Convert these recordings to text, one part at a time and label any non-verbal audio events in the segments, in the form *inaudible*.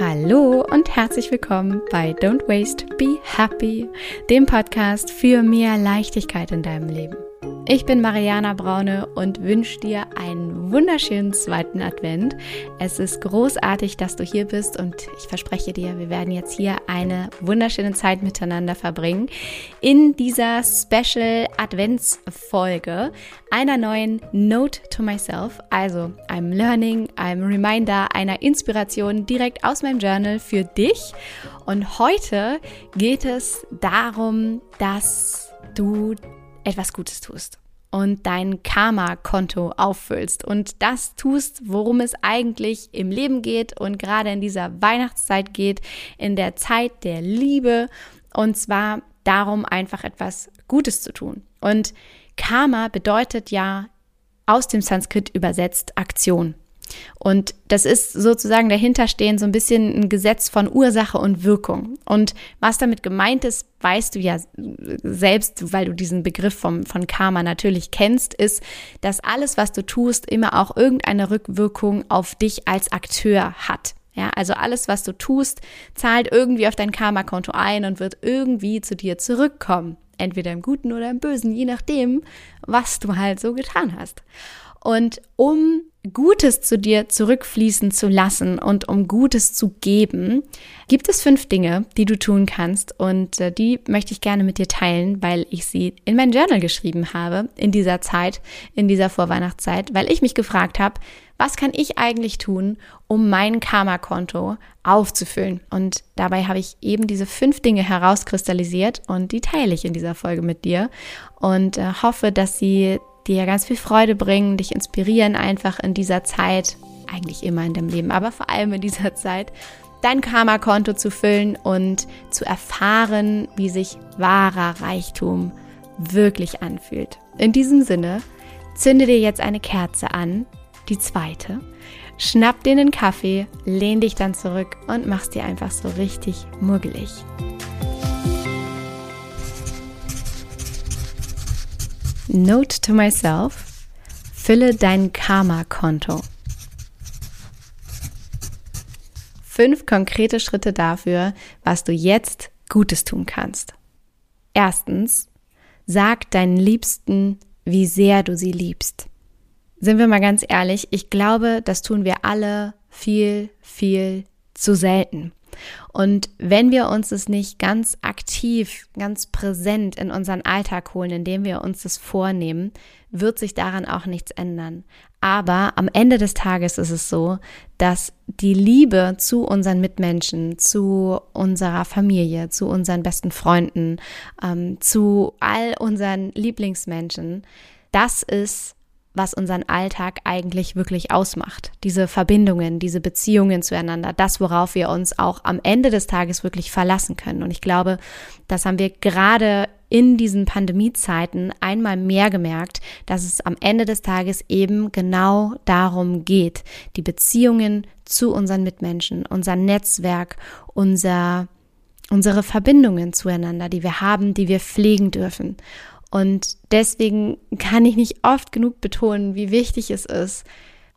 Hallo und herzlich willkommen bei Don't Waste, Be Happy, dem Podcast für mehr Leichtigkeit in deinem Leben. Ich bin Mariana Braune und wünsche dir einen wunderschönen zweiten Advent. Es ist großartig, dass du hier bist und ich verspreche dir, wir werden jetzt hier eine wunderschöne Zeit miteinander verbringen in dieser Special Adventsfolge einer neuen Note to Myself, also einem Learning, einem Reminder, einer Inspiration direkt aus meinem Journal für dich. Und heute geht es darum, dass du etwas Gutes tust und dein Karma-Konto auffüllst und das tust, worum es eigentlich im Leben geht und gerade in dieser Weihnachtszeit geht, in der Zeit der Liebe und zwar darum, einfach etwas Gutes zu tun. Und Karma bedeutet ja aus dem Sanskrit übersetzt Aktion. Und das ist sozusagen dahinterstehen so ein bisschen ein Gesetz von Ursache und Wirkung. Und was damit gemeint ist, weißt du ja selbst, weil du diesen Begriff vom, von Karma natürlich kennst, ist, dass alles, was du tust, immer auch irgendeine Rückwirkung auf dich als Akteur hat. Ja, also alles, was du tust, zahlt irgendwie auf dein Karma-Konto ein und wird irgendwie zu dir zurückkommen. Entweder im Guten oder im Bösen, je nachdem, was du halt so getan hast. Und um Gutes zu dir zurückfließen zu lassen und um Gutes zu geben, gibt es fünf Dinge, die du tun kannst und äh, die möchte ich gerne mit dir teilen, weil ich sie in mein Journal geschrieben habe in dieser Zeit, in dieser Vorweihnachtszeit, weil ich mich gefragt habe, was kann ich eigentlich tun, um mein Karma-Konto aufzufüllen? Und dabei habe ich eben diese fünf Dinge herauskristallisiert und die teile ich in dieser Folge mit dir und äh, hoffe, dass sie dir ganz viel Freude bringen, dich inspirieren, einfach in dieser Zeit, eigentlich immer in deinem Leben, aber vor allem in dieser Zeit, dein Karma-Konto zu füllen und zu erfahren, wie sich wahrer Reichtum wirklich anfühlt. In diesem Sinne, zünde dir jetzt eine Kerze an, die zweite, schnapp dir einen Kaffee, lehn dich dann zurück und mach's dir einfach so richtig muggelig. Note to myself, fülle dein Karma-Konto. Fünf konkrete Schritte dafür, was du jetzt Gutes tun kannst. Erstens, sag deinen Liebsten, wie sehr du sie liebst. Sind wir mal ganz ehrlich, ich glaube, das tun wir alle viel, viel zu selten. Und wenn wir uns es nicht ganz aktiv, ganz präsent in unseren Alltag holen, indem wir uns das vornehmen, wird sich daran auch nichts ändern. Aber am Ende des Tages ist es so, dass die Liebe zu unseren Mitmenschen, zu unserer Familie, zu unseren besten Freunden, ähm, zu all unseren Lieblingsmenschen, das ist was unseren Alltag eigentlich wirklich ausmacht. Diese Verbindungen, diese Beziehungen zueinander, das, worauf wir uns auch am Ende des Tages wirklich verlassen können. Und ich glaube, das haben wir gerade in diesen Pandemiezeiten einmal mehr gemerkt, dass es am Ende des Tages eben genau darum geht, die Beziehungen zu unseren Mitmenschen, unser Netzwerk, unser, unsere Verbindungen zueinander, die wir haben, die wir pflegen dürfen. Und deswegen kann ich nicht oft genug betonen, wie wichtig es ist,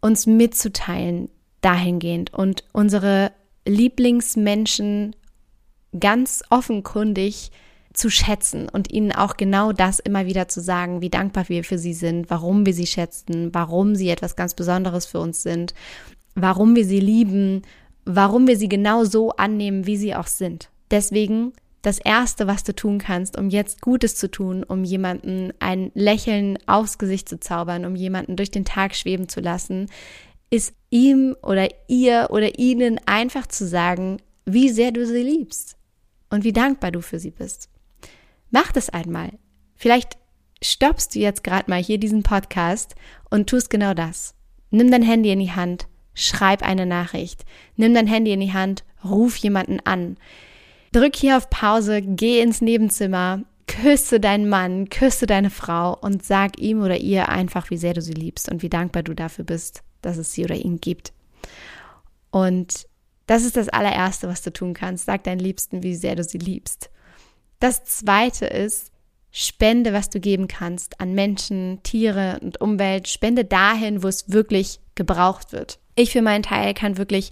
uns mitzuteilen dahingehend und unsere Lieblingsmenschen ganz offenkundig zu schätzen und ihnen auch genau das immer wieder zu sagen, wie dankbar wir für sie sind, warum wir sie schätzen, warum sie etwas ganz Besonderes für uns sind, warum wir sie lieben, warum wir sie genau so annehmen, wie sie auch sind. Deswegen das Erste, was du tun kannst, um jetzt Gutes zu tun, um jemanden ein Lächeln aufs Gesicht zu zaubern, um jemanden durch den Tag schweben zu lassen, ist ihm oder ihr oder ihnen einfach zu sagen, wie sehr du sie liebst und wie dankbar du für sie bist. Mach das einmal. Vielleicht stoppst du jetzt gerade mal hier diesen Podcast und tust genau das. Nimm dein Handy in die Hand, schreib eine Nachricht. Nimm dein Handy in die Hand, ruf jemanden an. Drück hier auf Pause, geh ins Nebenzimmer, küsse deinen Mann, küsse deine Frau und sag ihm oder ihr einfach, wie sehr du sie liebst und wie dankbar du dafür bist, dass es sie oder ihn gibt. Und das ist das allererste, was du tun kannst. Sag deinen Liebsten, wie sehr du sie liebst. Das zweite ist, spende, was du geben kannst an Menschen, Tiere und Umwelt. Spende dahin, wo es wirklich gebraucht wird. Ich für meinen Teil kann wirklich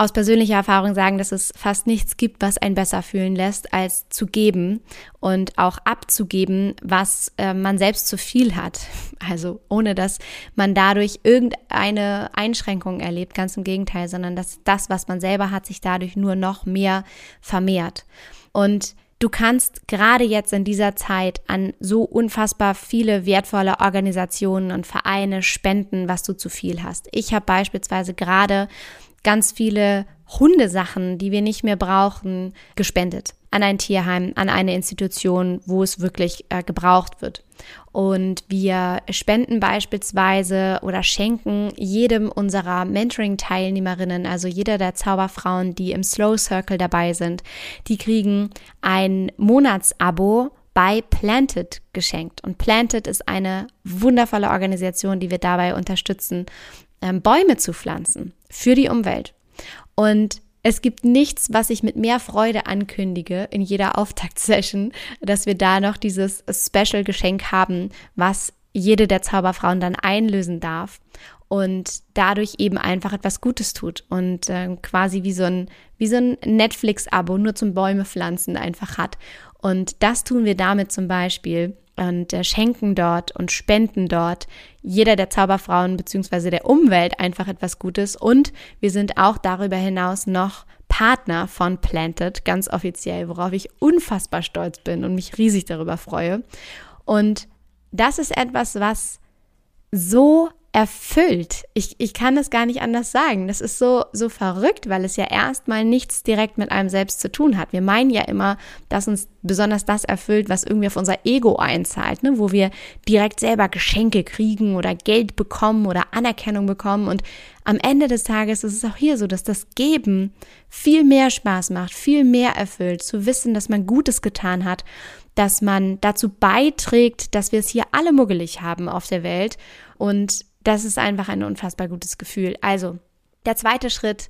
aus persönlicher Erfahrung sagen, dass es fast nichts gibt, was einen besser fühlen lässt, als zu geben und auch abzugeben, was äh, man selbst zu viel hat. *laughs* Also ohne dass man dadurch irgendeine Einschränkung erlebt, ganz im Gegenteil, sondern dass das, was man selber hat, sich dadurch nur noch mehr vermehrt. Und Du kannst gerade jetzt in dieser Zeit an so unfassbar viele wertvolle Organisationen und Vereine spenden, was du zu viel hast. Ich habe beispielsweise gerade ganz viele Hundesachen, die wir nicht mehr brauchen, gespendet an ein Tierheim, an eine Institution, wo es wirklich äh, gebraucht wird. Und wir spenden beispielsweise oder schenken jedem unserer Mentoring-Teilnehmerinnen, also jeder der Zauberfrauen, die im Slow Circle dabei sind, die kriegen ein Monatsabo bei Planted geschenkt. Und Planted ist eine wundervolle Organisation, die wir dabei unterstützen, ähm, Bäume zu pflanzen für die Umwelt. Und es gibt nichts, was ich mit mehr Freude ankündige in jeder Auftaktsession, *laughs* dass wir da noch dieses Special-Geschenk haben, was jede der Zauberfrauen dann einlösen darf und dadurch eben einfach etwas Gutes tut und äh, quasi wie so ein, wie so ein Netflix-Abo nur zum Bäume pflanzen einfach hat. Und das tun wir damit zum Beispiel und äh, schenken dort und spenden dort jeder der Zauberfrauen beziehungsweise der Umwelt einfach etwas Gutes. Und wir sind auch darüber hinaus noch Partner von Planted, ganz offiziell, worauf ich unfassbar stolz bin und mich riesig darüber freue. Und das ist etwas, was so erfüllt. Ich, ich kann das gar nicht anders sagen. Das ist so, so verrückt, weil es ja erstmal nichts direkt mit einem selbst zu tun hat. Wir meinen ja immer, dass uns besonders das erfüllt, was irgendwie auf unser Ego einzahlt, ne? wo wir direkt selber Geschenke kriegen oder Geld bekommen oder Anerkennung bekommen. Und am Ende des Tages ist es auch hier so, dass das Geben viel mehr Spaß macht, viel mehr erfüllt, zu wissen, dass man Gutes getan hat, dass man dazu beiträgt, dass wir es hier alle muggelig haben auf der Welt und das ist einfach ein unfassbar gutes Gefühl. Also, der zweite Schritt,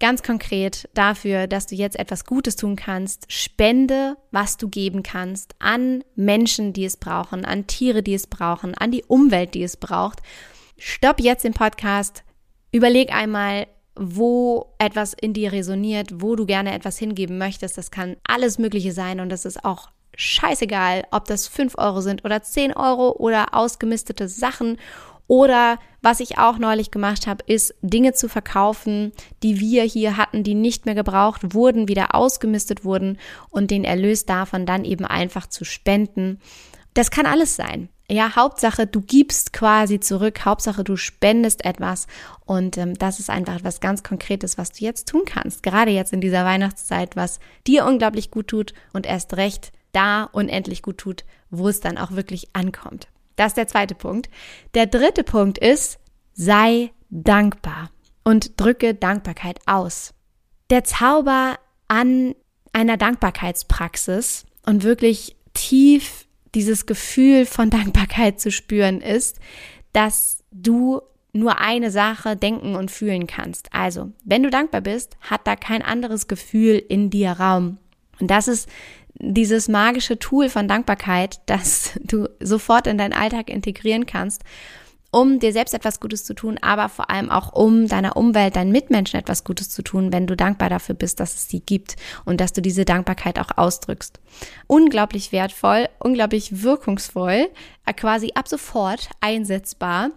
ganz konkret dafür, dass du jetzt etwas Gutes tun kannst, spende, was du geben kannst an Menschen, die es brauchen, an Tiere, die es brauchen, an die Umwelt, die es braucht. Stopp jetzt den Podcast, überleg einmal, wo etwas in dir resoniert, wo du gerne etwas hingeben möchtest. Das kann alles Mögliche sein und das ist auch scheißegal, ob das 5 Euro sind oder 10 Euro oder ausgemistete Sachen oder was ich auch neulich gemacht habe, ist Dinge zu verkaufen, die wir hier hatten, die nicht mehr gebraucht wurden, wieder ausgemistet wurden und den Erlös davon dann eben einfach zu spenden. Das kann alles sein. Ja, Hauptsache, du gibst quasi zurück, Hauptsache, du spendest etwas und ähm, das ist einfach etwas ganz Konkretes, was du jetzt tun kannst, gerade jetzt in dieser Weihnachtszeit, was dir unglaublich gut tut und erst recht da unendlich gut tut, wo es dann auch wirklich ankommt. Das ist der zweite Punkt. Der dritte Punkt ist, sei dankbar und drücke Dankbarkeit aus. Der Zauber an einer Dankbarkeitspraxis und wirklich tief dieses Gefühl von Dankbarkeit zu spüren ist, dass du nur eine Sache denken und fühlen kannst. Also, wenn du dankbar bist, hat da kein anderes Gefühl in dir Raum. Und das ist dieses magische Tool von Dankbarkeit, *laughs* das du sofort in deinen Alltag integrieren kannst, um dir selbst etwas Gutes zu tun, aber vor allem auch um deiner Umwelt, deinen Mitmenschen etwas Gutes zu tun, wenn du dankbar dafür bist, dass es sie gibt und dass du diese Dankbarkeit auch ausdrückst. Unglaublich wertvoll, unglaublich wirkungsvoll, äh, quasi ab sofort einsetzbar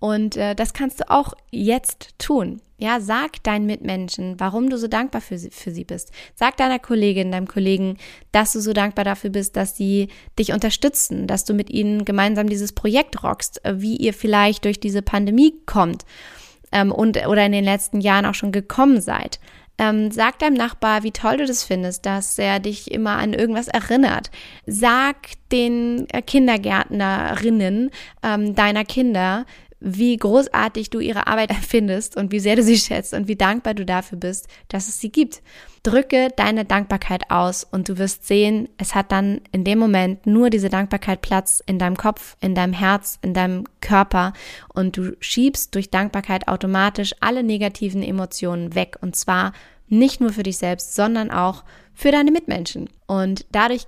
und äh, das kannst du auch jetzt tun. Ja, sag deinen Mitmenschen, warum du so dankbar für sie, für sie bist. Sag deiner Kollegin, deinem Kollegen, dass du so dankbar dafür bist, dass sie dich unterstützen, dass du mit ihnen gemeinsam dieses Projekt rockst, äh, wie ihr vielleicht durch diese Pandemie kommt ähm, und oder in den letzten Jahren auch schon gekommen seid. Ähm, sag deinem Nachbar, wie toll du das findest, dass er dich immer an irgendwas erinnert. Sag den äh, Kindergärtnerinnen ähm, deiner Kinder, wie großartig du ihre Arbeit *laughs* findest und wie sehr du sie schätzt und wie dankbar du dafür bist, dass es sie gibt. Drücke deine Dankbarkeit aus und du wirst sehen, es hat dann in dem Moment nur diese Dankbarkeit Platz in deinem Kopf, in deinem Herz, in deinem Körper und du schiebst durch Dankbarkeit automatisch alle negativen Emotionen weg und zwar nicht nur für dich selbst, sondern auch für deine Mitmenschen. Und dadurch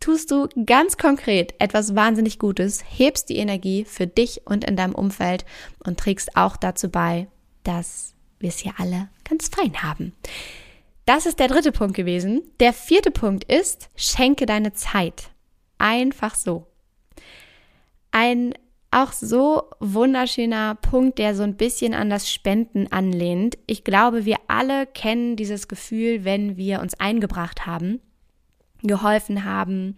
tust du ganz konkret etwas wahnsinnig Gutes, hebst die Energie für dich und in deinem Umfeld und trägst auch dazu bei, dass wir es hier alle ganz fein haben. Das ist der dritte Punkt gewesen. Der vierte Punkt ist, schenke deine Zeit. Einfach so. Ein auch so wunderschöner Punkt, der so ein bisschen an das Spenden anlehnt. Ich glaube, wir alle kennen dieses Gefühl, wenn wir uns eingebracht haben, geholfen haben,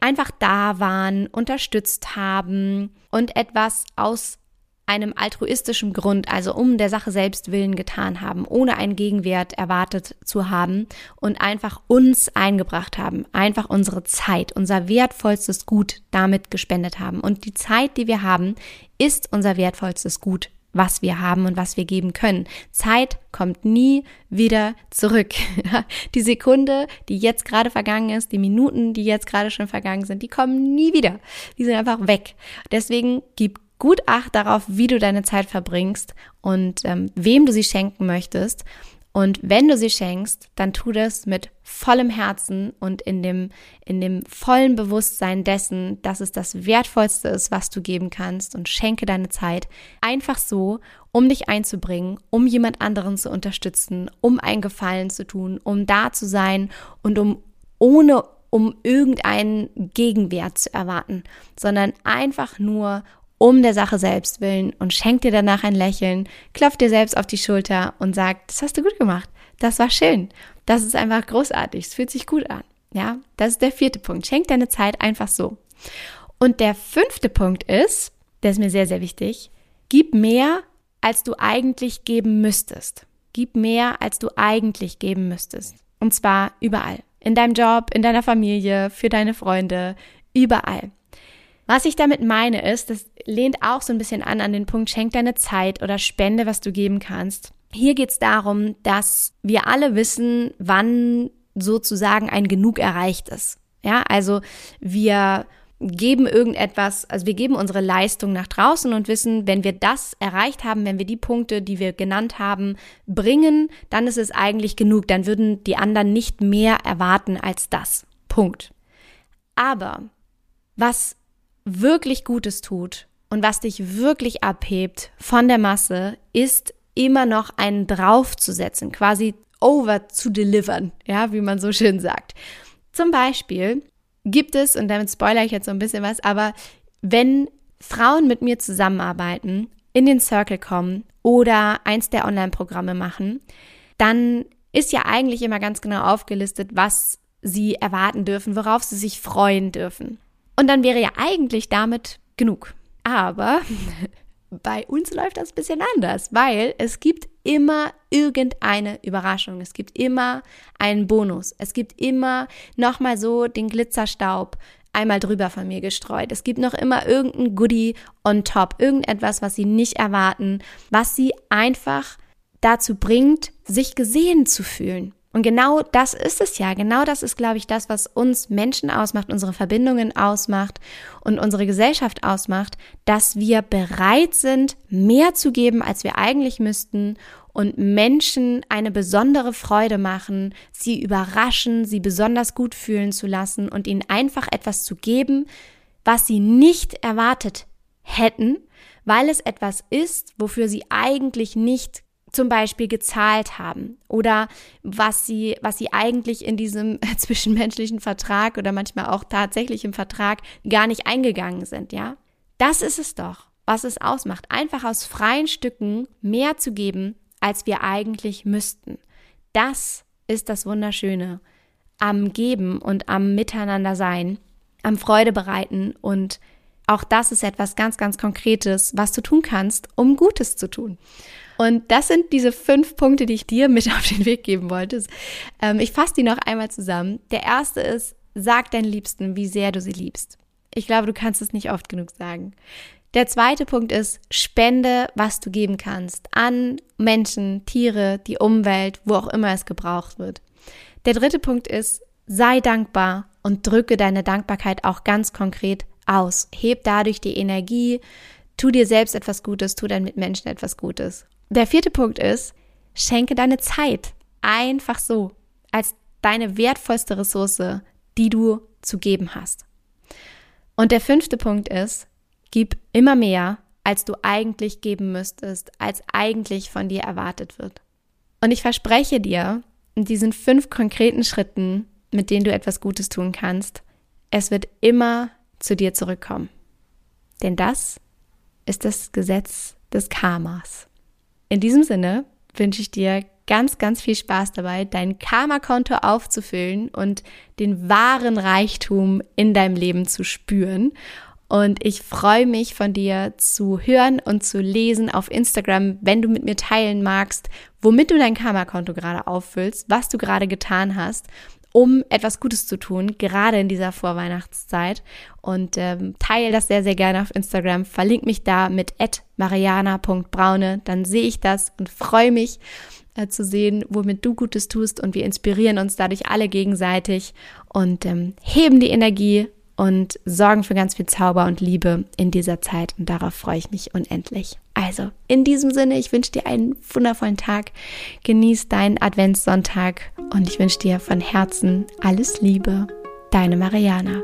einfach da waren, unterstützt haben und etwas aus einem altruistischen Grund, also um der Sache selbst willen getan haben, ohne einen Gegenwert erwartet zu haben und einfach uns eingebracht haben, einfach unsere Zeit, unser wertvollstes Gut damit gespendet haben. Und die Zeit, die wir haben, ist unser wertvollstes Gut, was wir haben und was wir geben können. Zeit kommt nie wieder zurück. *laughs* die Sekunde, die jetzt gerade vergangen ist, die Minuten, die jetzt gerade schon vergangen sind, die kommen nie wieder. Die sind einfach weg. Deswegen gib gut Acht darauf, wie du deine Zeit verbringst und ähm, wem du sie schenken möchtest. Und wenn du sie schenkst, dann tu das mit vollem Herzen und in dem, in dem vollen Bewusstsein dessen, dass es das Wertvollste ist, was du geben kannst. Und schenke deine Zeit einfach so, um dich einzubringen, um jemand anderen zu unterstützen, um einen Gefallen zu tun, um da zu sein und um ohne um irgendeinen Gegenwert zu erwarten, sondern einfach nur, um der Sache selbst willen und schenk dir danach ein Lächeln, klopf dir selbst auf die Schulter und sag, das hast du gut gemacht, das war schön, das ist einfach großartig, es fühlt sich gut an. Ja, das ist der vierte Punkt. Schenk deine Zeit einfach so. Und der fünfte Punkt ist, der ist mir sehr, sehr wichtig, gib mehr, als du eigentlich geben müsstest. Gib mehr, als du eigentlich geben müsstest. Und zwar überall. In deinem Job, in deiner Familie, für deine Freunde, überall. Was ich damit meine ist, das lehnt auch so ein bisschen an an den Punkt, schenk deine Zeit oder spende, was du geben kannst. Hier geht es darum, dass wir alle wissen, wann sozusagen ein Genug erreicht ist. Ja, also wir geben irgendetwas, also wir geben unsere Leistung nach draußen und wissen, wenn wir das erreicht haben, wenn wir die Punkte, die wir genannt haben, bringen, dann ist es eigentlich genug. Dann würden die anderen nicht mehr erwarten als das. Punkt. Aber was wirklich Gutes tut und was dich wirklich abhebt von der Masse, ist immer noch einen draufzusetzen, quasi over zu delivern, ja, wie man so schön sagt. Zum Beispiel gibt es, und damit spoilere ich jetzt so ein bisschen was, aber wenn Frauen mit mir zusammenarbeiten, in den Circle kommen oder eins der Online-Programme machen, dann ist ja eigentlich immer ganz genau aufgelistet, was sie erwarten dürfen, worauf sie sich freuen dürfen. Und dann wäre ja eigentlich damit genug. Aber *laughs* bei uns läuft das ein bisschen anders, weil es gibt immer irgendeine Überraschung. Es gibt immer einen Bonus. Es gibt immer nochmal so den Glitzerstaub einmal drüber von mir gestreut. Es gibt noch immer irgendein Goodie on top, irgendetwas, was sie nicht erwarten, was sie einfach dazu bringt, sich gesehen zu fühlen. Und genau das ist es ja. Genau das ist, glaube ich, das, was uns Menschen ausmacht, unsere Verbindungen ausmacht und unsere Gesellschaft ausmacht, dass wir bereit sind, mehr zu geben, als wir eigentlich müssten und Menschen eine besondere Freude machen, sie überraschen, sie besonders gut fühlen zu lassen und ihnen einfach etwas zu geben, was sie nicht erwartet hätten, weil es etwas ist, wofür sie eigentlich nicht zum Beispiel gezahlt haben oder was sie, was sie eigentlich in diesem *laughs* zwischenmenschlichen Vertrag oder manchmal auch tatsächlich im Vertrag gar nicht eingegangen sind, ja? Das ist es doch, was es ausmacht. Einfach aus freien Stücken mehr zu geben, als wir eigentlich müssten. Das ist das Wunderschöne am Geben und am Miteinander sein, am Freude bereiten und auch das ist etwas ganz, ganz Konkretes, was du tun kannst, um Gutes zu tun. Und das sind diese fünf Punkte, die ich dir mit *laughs* auf den Weg geben wollte. Ähm, ich fasse die noch einmal zusammen. Der erste ist, sag deinen Liebsten, wie sehr du sie liebst. Ich glaube, du kannst es nicht oft genug sagen. Der zweite Punkt ist, spende, was du geben kannst an Menschen, Tiere, die Umwelt, wo auch immer es gebraucht wird. Der dritte Punkt ist, sei dankbar und drücke deine Dankbarkeit auch ganz konkret aus. Heb dadurch die Energie, tu dir selbst etwas Gutes, tu deinen Mitmenschen etwas Gutes. Der vierte Punkt ist, schenke deine Zeit einfach so als deine wertvollste Ressource, die du zu geben hast. Und der fünfte Punkt ist, gib immer mehr, als du eigentlich geben müsstest, als eigentlich von dir erwartet wird. Und ich verspreche dir, in diesen fünf konkreten Schritten, mit denen du etwas Gutes tun kannst, es wird immer zu dir zurückkommen. Denn das ist das Gesetz des Karmas. In diesem Sinne wünsche ich dir ganz, ganz viel Spaß dabei, dein Karma-Konto aufzufüllen und den wahren Reichtum in deinem Leben zu spüren. Und ich freue mich von dir zu hören und zu lesen auf Instagram, wenn du mit mir teilen magst, womit du dein Karma-Konto gerade auffüllst, was du gerade getan hast um etwas Gutes zu tun, gerade in dieser Vorweihnachtszeit. Und ähm, teile das sehr, sehr gerne auf Instagram. Verlink mich da mit mariana.braune. Dann sehe ich das und freue mich äh, zu sehen, womit du Gutes tust. Und wir inspirieren uns dadurch alle gegenseitig und ähm, heben die Energie und sorgen für ganz viel Zauber und Liebe in dieser Zeit. Und darauf freue ich mich unendlich. Also, in diesem Sinne, ich wünsche dir einen wundervollen Tag. Genieß deinen Adventssonntag und ich wünsche dir von Herzen alles Liebe. Deine Mariana.